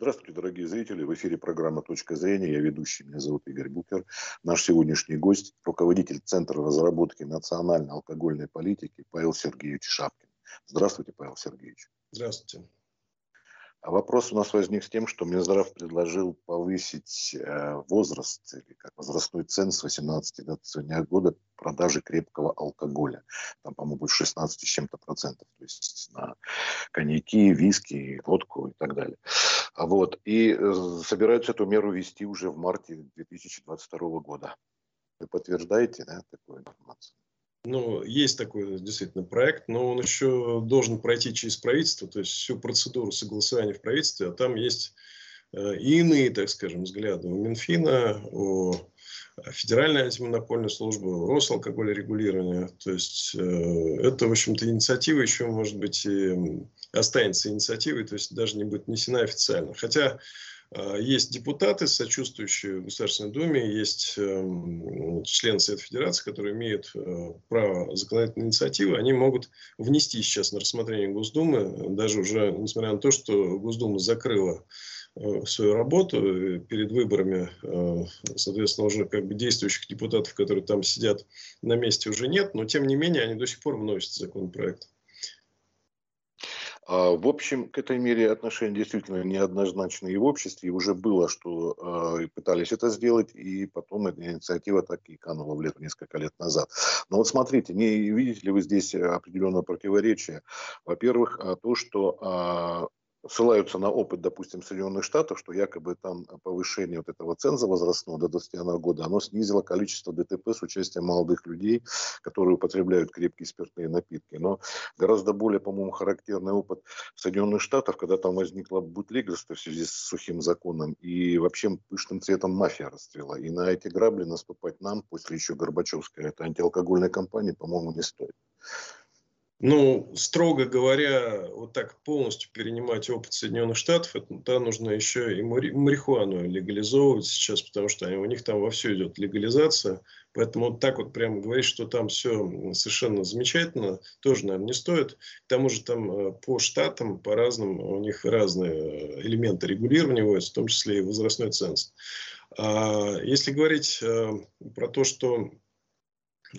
Здравствуйте, дорогие зрители. В эфире программа «Точка зрения». Я ведущий, меня зовут Игорь Букер. Наш сегодняшний гость – руководитель Центра разработки национальной алкогольной политики Павел Сергеевич Шапкин. Здравствуйте, Павел Сергеевич. Здравствуйте. А вопрос у нас возник с тем, что Минздрав предложил повысить э, возраст или как возрастной цен с 18 до 21 года продажи крепкого алкоголя. Там, по-моему, будет 16 с чем-то процентов. То есть на коньяки, виски, водку и так далее. А вот. И э, собираются эту меру ввести уже в марте 2022 года. Вы подтверждаете да, такую информацию? Ну, есть такой действительно проект, но он еще должен пройти через правительство, то есть всю процедуру согласования в правительстве, а там есть э, и иные, так скажем, взгляды у Минфина, у Федеральной антимонопольной службы, у Росалкогольрегулирования. То есть э, это, в общем-то, инициатива еще, может быть, и останется инициативой, то есть даже не будет внесена официально. Хотя есть депутаты, сочувствующие в Государственной Думе, есть эм, члены Совета Федерации, которые имеют э, право законодательной инициативы. Они могут внести сейчас на рассмотрение Госдумы, даже уже несмотря на то, что Госдума закрыла э, свою работу перед выборами, э, соответственно, уже как бы действующих депутатов, которые там сидят на месте, уже нет, но тем не менее они до сих пор вносят законопроект. А, в общем, к этой мере отношения действительно неоднозначные в обществе. И уже было, что э, пытались это сделать, и потом эта инициатива так и канула в лету несколько лет назад. Но вот смотрите, не видите ли вы здесь определенное противоречие? Во-первых, а, то, что ссылаются на опыт, допустим, Соединенных Штатов, что якобы там повышение вот этого ценза возрастного до 21 года, оно снизило количество ДТП с участием молодых людей, которые употребляют крепкие спиртные напитки. Но гораздо более, по-моему, характерный опыт Соединенных Штатов, когда там возникло бутлегерство в связи с сухим законом, и вообще пышным цветом мафия расцвела. И на эти грабли наступать нам, после еще Горбачевской, это антиалкогольной кампании, по-моему, не стоит. Ну, строго говоря, вот так полностью перенимать опыт Соединенных Штатов, это, да, нужно еще и марихуану легализовывать сейчас, потому что у них там вовсю идет легализация. Поэтому вот так вот прямо говорить, что там все совершенно замечательно, тоже, наверное, не стоит. К тому же там э, по штатам, по разным, у них разные э, элементы регулирования вводятся, в том числе и возрастной ценз. А если говорить э, про то, что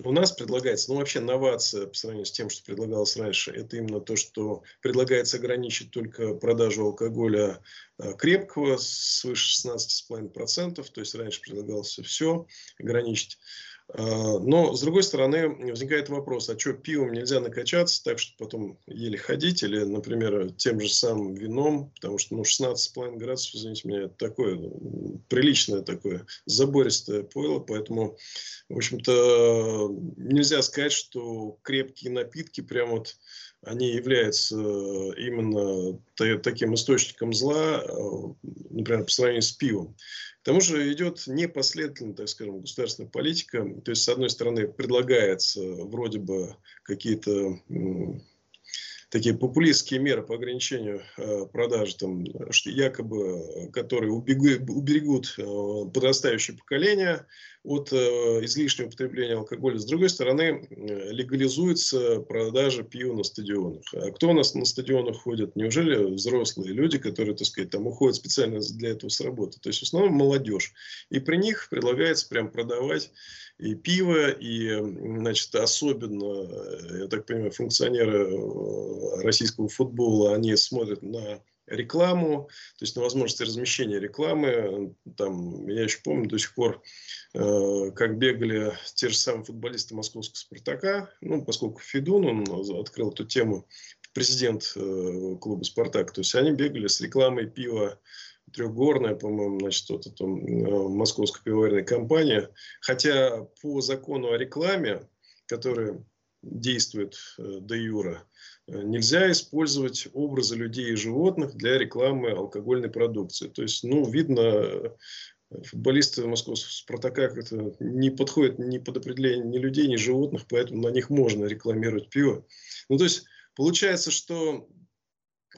у нас предлагается, ну вообще новация по сравнению с тем, что предлагалось раньше, это именно то, что предлагается ограничить только продажу алкоголя э, крепкого свыше 16,5%, то есть раньше предлагалось все ограничить. А, но, с другой стороны, возникает вопрос, а что, пивом нельзя накачаться так, чтобы потом еле ходить, или, например, тем же самым вином, потому что, ну, 16,5 градусов, извините меня, это такое, приличное такое, забористое пойло, поэтому, в общем-то, нельзя сказать, что крепкие напитки прям вот они являются именно таким источником зла, а, например, по сравнению с пивом. К тому же идет непоследовательная, так скажем, государственная политика. То есть, с одной стороны, предлагается вроде бы какие-то такие популистские меры по ограничению э, продажи, там, что якобы, которые убегут, уберегут э, подрастающее поколение от э, излишнего употребления алкоголя. С другой стороны, легализуется продажа пива на стадионах. А кто у нас на стадионах ходит? Неужели взрослые люди, которые, так сказать, там уходят специально для этого с работы? То есть, в основном молодежь. И при них предлагается прям продавать и пиво, и, значит, особенно, я так понимаю, функционеры э, российского футбола, они смотрят на рекламу, то есть на возможности размещения рекламы. Там, я еще помню до сих пор, э, как бегали те же самые футболисты московского «Спартака», ну, поскольку Федун, он открыл эту тему, президент э, клуба «Спартак», то есть они бегали с рекламой пива трехгорная, по-моему, значит, вот это э, московская пивоваренная компания. Хотя по закону о рекламе, который действует э, до юра, э, нельзя использовать образы людей и животных для рекламы алкогольной продукции. То есть, ну, видно, футболисты московского «Спартака» как-то не подходят ни под определение ни людей, ни животных, поэтому на них можно рекламировать пиво. Ну, то есть, получается, что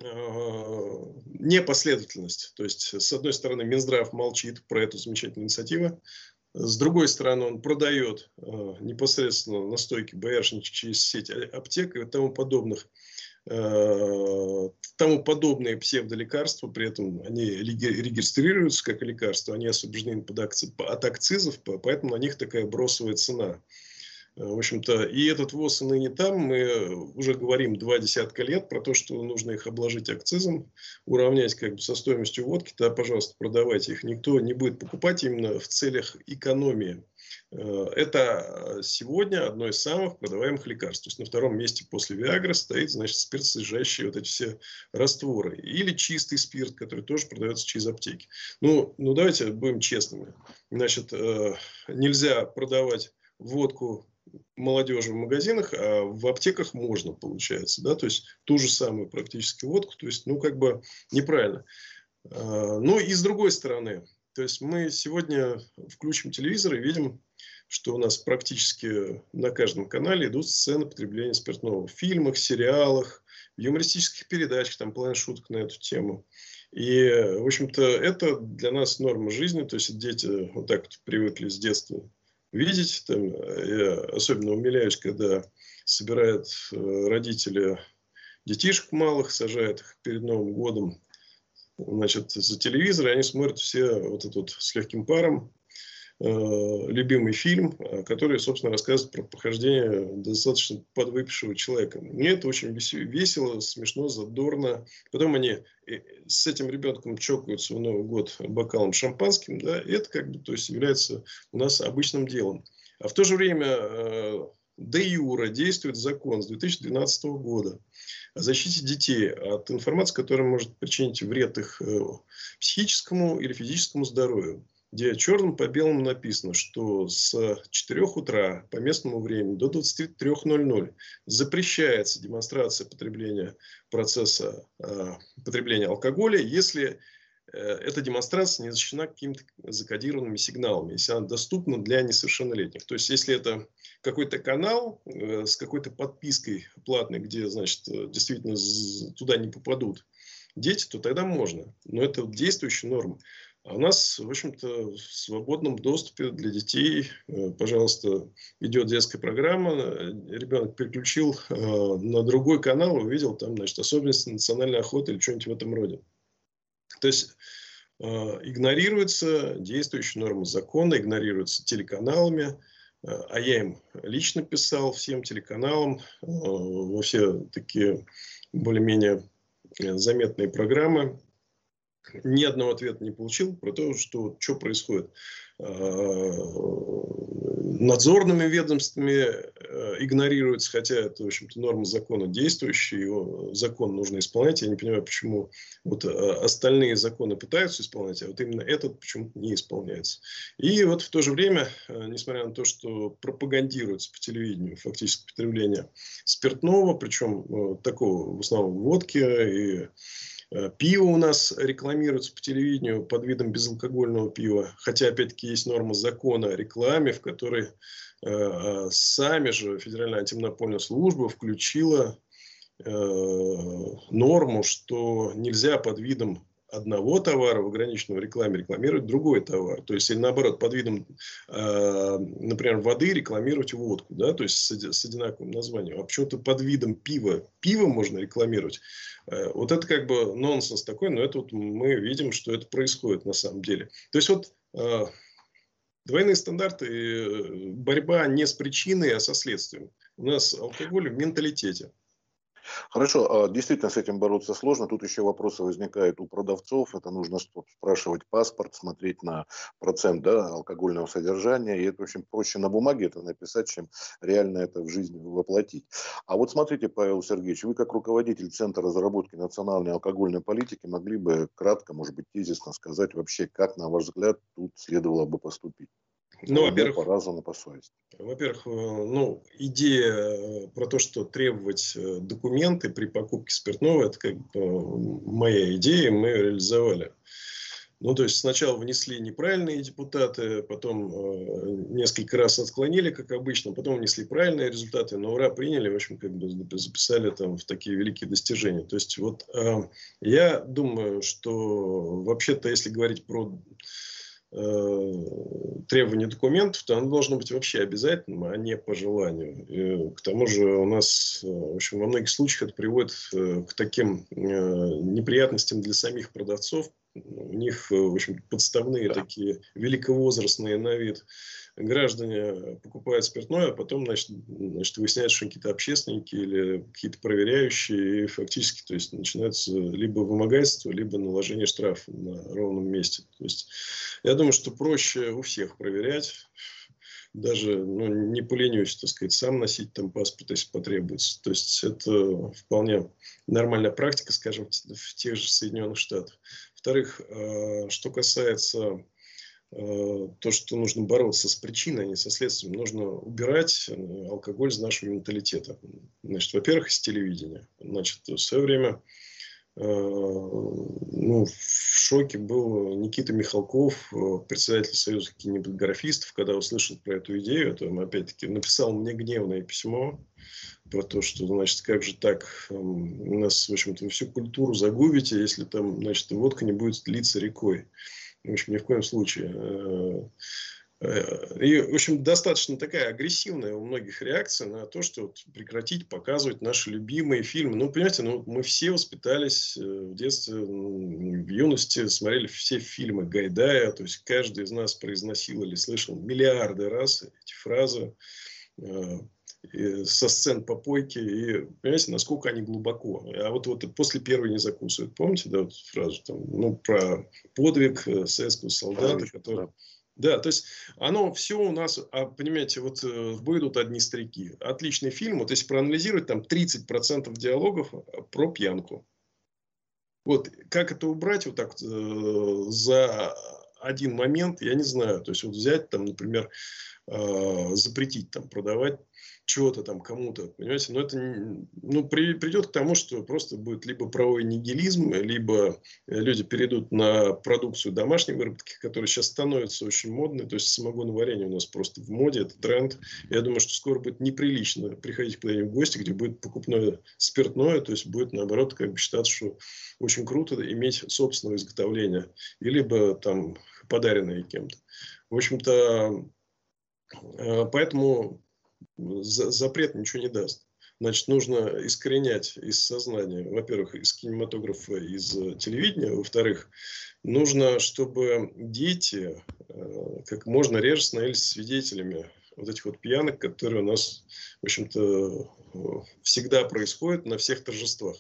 Э, непоследовательность. То есть, с одной стороны, Минздрав молчит про эту замечательную инициативу, с другой стороны, он продает э, непосредственно настойки боярышничек через сеть аптек и тому подобных э, тому подобные псевдолекарства, при этом они регистрируются как лекарства, они освобождены от акцизов, поэтому на них такая бросовая цена. Э, в общем-то, и этот ВОЗ и ныне там, мы уже говорим два десятка лет про то, что нужно их обложить акцизом, уравнять как бы со стоимостью водки, да, пожалуйста, продавайте их. Никто не будет покупать именно в целях экономии. Э, это сегодня одно из самых продаваемых лекарств. То есть на втором месте после Виагры стоит, значит, спирт, содержащий вот эти все растворы. Или чистый спирт, который тоже продается через аптеки. Ну, ну давайте будем честными. Значит, э, нельзя продавать водку молодежи в магазинах, а в аптеках можно, получается, да, то есть ту же самую практически водку, то есть, ну, как бы неправильно. А, ну, и с другой стороны, то есть мы сегодня включим телевизор и видим, что у нас практически на каждом канале идут сцены потребления спиртного в фильмах, сериалах, в юмористических передачах, там половина шуток на эту тему. И, в общем-то, это для нас норма жизни, то есть дети вот так вот привыкли с детства видеть. Там, я особенно умиляюсь, когда собирают э, родители детишек малых, сажают их перед Новым годом значит, за телевизор, и они смотрят все вот этот с легким паром любимый фильм, э, который, собственно, рассказывает про похождение достаточно подвыпившего человека. Мне это очень весело, смешно, задорно. Потом они э, с этим ребенком чокаются в Новый год бокалом шампанским, да, и это как бы, то есть, является у нас обычным делом. А в то же время де юра действует закон с 2012 года о защите детей от информации, которая может причинить вред их психическому или физическому здоровью где черным по белому написано, что с 4 утра по местному времени до 23.00 запрещается демонстрация потребления процесса э, потребления алкоголя, если э, эта демонстрация не защищена какими-то закодированными сигналами, если она доступна для несовершеннолетних. То есть, если это какой-то канал э, с какой-то подпиской платной, где, значит, действительно туда не попадут дети, то тогда можно. Но это действующая норма. А у нас, в общем-то, в свободном доступе для детей, э, пожалуйста, идет детская программа, ребенок переключил э, на другой канал, увидел там, значит, особенности национальной охоты или что-нибудь в этом роде. То есть э, игнорируются действующие нормы закона, игнорируются телеканалами, а я им лично писал всем телеканалам во все такие более-менее заметные программы, ни одного ответа не получил про то, что, что происходит. А, надзорными ведомствами э, игнорируется, хотя это, в общем-то, норма закона действующая, его закон нужно исполнять. Я не понимаю, почему вот э, остальные законы пытаются исполнять, а вот именно этот почему-то не исполняется. И вот в то же время, э, несмотря на то, что пропагандируется по телевидению фактически потребление спиртного, причем такого в основном водки и Э, пиво у нас рекламируется по телевидению под видом безалкогольного пива, хотя опять-таки есть норма закона о рекламе, в которой э, э сами же Федеральная антимонопольная служба включила э, норму, что нельзя под видом одного товара в ограниченной рекламе рекламировать другой товар. То есть, или наоборот, под видом, э, например, воды рекламировать водку, да, то есть с, с одинаковым названием. А почему-то под видом пива пиво можно рекламировать. Э, вот это как бы нонсенс такой, но это вот мы видим, что это происходит на самом деле. То есть, вот э, двойные стандарты, э, борьба не с причиной, а со следствием. У нас алкоголь в менталитете. Хорошо, а действительно с этим бороться сложно. Тут еще вопросы возникают у продавцов. Это нужно спрашивать паспорт, смотреть на процент да, алкогольного содержания. И это, в общем, проще на бумаге это написать, чем реально это в жизни воплотить. А вот смотрите, Павел Сергеевич, вы как руководитель Центра разработки национальной алкогольной политики могли бы кратко, может быть, тезисно сказать вообще, как, на ваш взгляд, тут следовало бы поступить? Ну, во-первых, по-разному по совести. Во-первых, э, ну, идея э, про то, что требовать э, документы при покупке спиртного, это как бы моя идея, мы ее реализовали. Ну, то есть сначала внесли неправильные депутаты, потом э, несколько раз отклонили, как обычно, потом внесли правильные результаты, но ура, приняли, в общем, как бы записали там в такие великие достижения. То есть вот э, я думаю, что вообще-то, если говорить про э, требования документов, то оно должно быть вообще обязательным, а не по желанию. И, к тому же у нас, э, в общем, во многих случаях это приводит э, к таким неприятностям для самих продавцов. У них, в общем, подставные такие великовозрастные на вид граждане покупают спиртное, а потом, значит, значит выясняется, что какие-то общественники или какие-то проверяющие, и фактически, то есть, начинается либо вымогательство, либо наложение штрафа на ровном месте. То есть, я думаю, что проще у всех проверять, даже ну, не поленюсь, так сказать, сам носить там паспорт, если потребуется. То есть это вполне нормальная практика, скажем, в тех же Соединенных Штатах. Во-вторых, э, что касается Э, то, что нужно бороться с причиной, а не со следствием. Нужно убирать э, алкоголь из нашего менталитета. Значит, во-первых, из телевидения. Значит, в свое время ну, в шоке был Никита Михалков, председатель Союза кинематографистов, когда услышал про эту идею, это он опять-таки написал мне гневное письмо про то, что, значит, как же так, у нас, в общем-то, всю культуру загубите, если там, значит, водка не будет литься рекой. В общем, ни в коем случае. Э, э, и, в общем, достаточно такая агрессивная у многих реакция на то, что вот прекратить показывать наши любимые фильмы. Ну, понимаете, ну, мы все воспитались э, в детстве, в юности, смотрели все фильмы Гайдая, то есть каждый из нас произносил или слышал миллиарды раз эти фразы со сцен попойки, и понимаете, насколько они глубоко. А вот, вот после первой не закусывают. Помните, да, вот фразу там, ну, про подвиг э, советского солдата, который... Да, то есть оно все у нас, а, понимаете, вот э, в бой идут одни старики. Отличный фильм, вот если проанализировать, там 30% диалогов э, про пьянку. Вот как это убрать вот так э, за один момент, я не знаю. То есть вот взять там, например, э, запретить там продавать чего-то там кому-то, понимаете, но это ну, при, придет к тому, что просто будет либо правовой нигилизм, либо люди перейдут на продукцию домашней выработки, которая сейчас становится очень модной, то есть самогоноварение у нас просто в моде, это тренд. Я думаю, что скоро будет неприлично приходить куда-нибудь в гости, где будет покупное спиртное, то есть будет наоборот как бы считаться, что очень круто иметь собственное изготовление, и либо там подаренное кем-то. В общем-то, поэтому запрет ничего не даст. Значит, нужно искоренять из сознания, во-первых, из кинематографа, из э, телевидения, во-вторых, нужно, чтобы дети э, как можно реже становились свидетелями вот этих вот пьянок, которые у нас, в общем-то, э, всегда происходят на всех торжествах.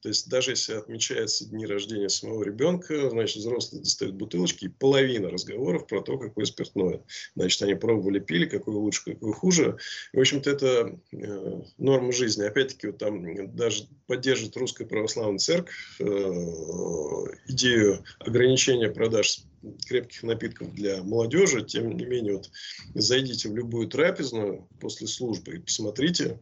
То есть даже если отмечаются дни рождения самого ребенка, значит, взрослые достают бутылочки, и половина разговоров про то, какое спиртное. Значит, они пробовали, пили, какое лучше, какое хуже. И, в общем-то, это э, норма жизни. Опять-таки, вот там даже поддерживает Русская Православная Церковь э, идею ограничения продаж крепких напитков для молодежи. Тем не менее, вот зайдите в любую трапезную после службы и посмотрите,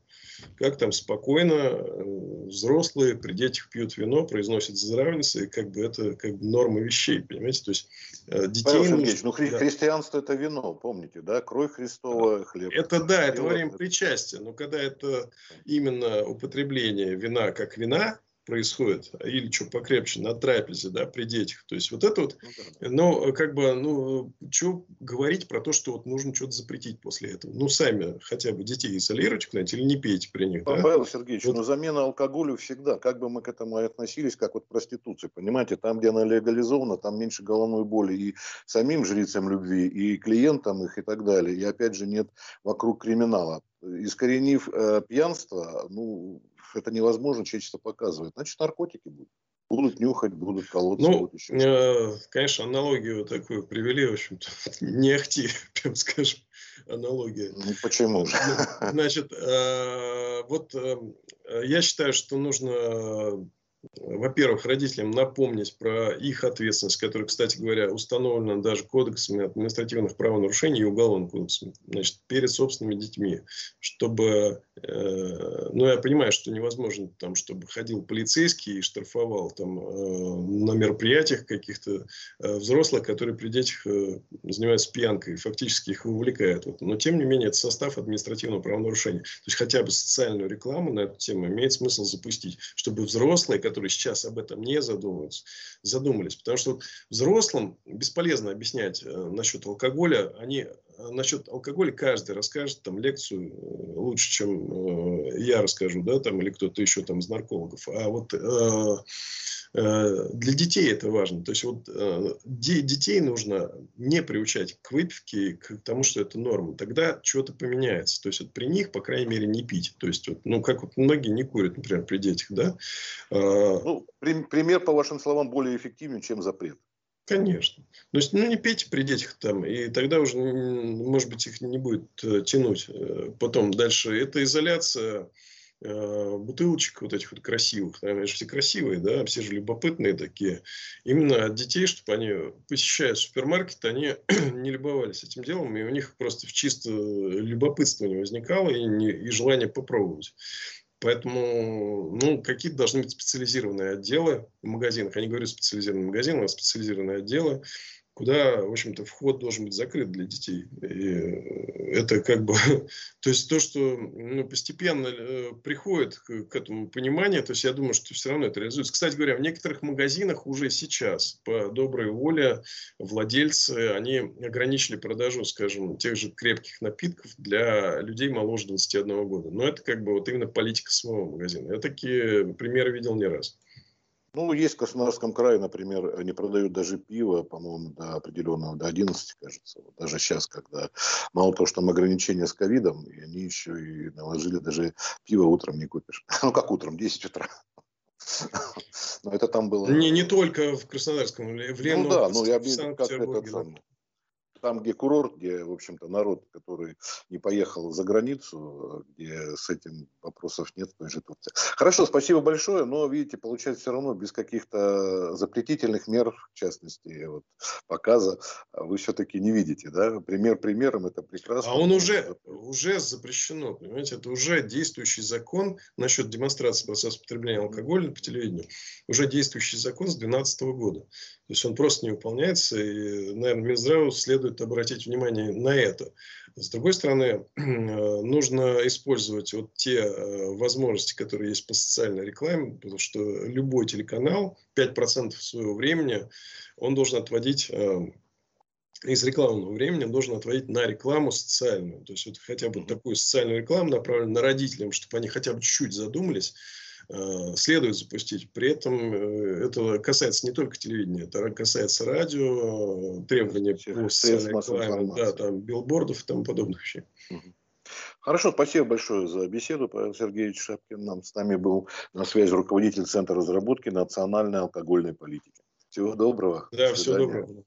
как там спокойно э, взрослые при детях пьют вино, произносят здравницы, и как бы это как бы норма вещей, понимаете? То есть э, детей... Павел Сергеевич, ну хри- да. христианство это вино, помните, да? Кровь Христова, хлеб. Это да, это во время причастия, но когда это именно употребление вина как вина, происходит, или что покрепче, на трапезе, да, при детях. То есть вот это вот, ну, но как бы, ну, что говорить про то, что вот нужно что-то запретить после этого. Ну, сами хотя бы детей изолируйте куда-нибудь или не пейте при них. Да? Павел Сергеевич, вот. ну, замена алкоголю всегда, как бы мы к этому относились, как вот проституция, понимаете, там, где она легализована, там меньше головной боли и самим жрицам любви, и клиентам их, и так далее. И опять же нет вокруг криминала. Искоренив э, пьянство, ну, это невозможно, человечество показывает. Значит, наркотики будут. Будут нюхать, будут колоться. Ну, будут еще э, конечно, аналогию такую привели, в общем-то, не ахти, прям скажем, аналогия. Ну, почему же? Значит, э, вот э, я считаю, что нужно во-первых, родителям напомнить про их ответственность, которая, кстати говоря, установлена даже кодексами административных правонарушений и уголовным кодексом, значит, перед собственными детьми, чтобы, э, ну, я понимаю, что невозможно там, чтобы ходил полицейский и штрафовал там э, на мероприятиях каких-то э, взрослых, которые при детях э, занимаются пьянкой, фактически их вовлекают. Вот. Но, тем не менее, это состав административного правонарушения. То есть, хотя бы социальную рекламу на эту тему имеет смысл запустить, чтобы взрослые, которые которые сейчас об этом не задумываются, задумались. Потому что взрослым бесполезно объяснять э, насчет алкоголя. Они насчет алкоголя каждый расскажет там лекцию э, лучше, чем э, я расскажу, да, там, или кто-то еще там из наркологов. А вот э, Э, для детей это важно. То есть вот э, детей нужно не приучать к выпивке, к тому, что это норма. Тогда что-то поменяется. То есть вот при них, по крайней мере, не пить. То есть вот, ну как вот многие не курят, например, при детях, да. А, ну, пример, по вашим словам, более эффективен, чем запрет. Конечно. То есть, ну, не пейте при детях там, и тогда уже, может быть, их не будет э, тянуть. Потом дальше, это изоляция Э, бутылочек вот этих вот красивых, они же все красивые, да, все же любопытные такие. Именно от детей, чтобы они, посещая супермаркет, они не любовались этим делом, и у них просто в чисто любопытство не возникало и, не, и желание попробовать. Поэтому, ну, какие-то должны быть специализированные отделы в магазинах. Я не говорю специализированные магазины, а специализированные отделы, куда, в общем-то, вход должен быть закрыт для детей. И это как бы, то есть то, что ну, постепенно э, приходит к, к этому пониманию, то есть я думаю, что все равно это реализуется. Кстати говоря, в некоторых магазинах уже сейчас по доброй воле владельцы, они ограничили продажу, скажем, тех же крепких напитков для людей моложе 21 года. Но это как бы вот именно политика самого магазина. Я такие примеры видел не раз. Ну, есть в Краснодарском крае, например, они продают даже пиво, по-моему, до определенного, до 11, кажется. Вот даже сейчас, когда мало того, что там ограничения с ковидом, и они еще и наложили даже пиво утром не купишь. Ну, как утром, 10 утра. Но это там было... Не, не только в Краснодарском, в Ленобласти, ну, да, ну, я в Санкт-Петербурге там, где курорт, где, в общем-то, народ, который не поехал за границу, где с этим вопросов нет в той же Турции. Хорошо, спасибо большое, но, видите, получается все равно без каких-то запретительных мер, в частности, вот, показа, вы все-таки не видите, да? Пример примером, это прекрасно. А он уже, уже запрещено, понимаете, это уже действующий закон насчет демонстрации процесса потребления алкоголя по телевидению, уже действующий закон с 2012 года. То есть он просто не выполняется, и, наверное, Минздраву следует обратить внимание на это. С другой стороны, нужно использовать вот те э, возможности, которые есть по социальной рекламе, потому что любой телеканал 5% своего времени он должен отводить э, из рекламного времени он должен отводить на рекламу социальную. То есть вот хотя бы такую социальную рекламу направленную на родителям, чтобы они хотя бы чуть-чуть задумались, Э, следует запустить. При этом э, это касается не только телевидения, это касается радио, требования по рекламе, да, там, билбордов и тому подобных вещей. Хорошо, спасибо большое за беседу. Павел Сергеевич Шапкин нам с нами был на связи руководитель Центра разработки национальной алкогольной политики. Всего доброго. Да, всего доброго.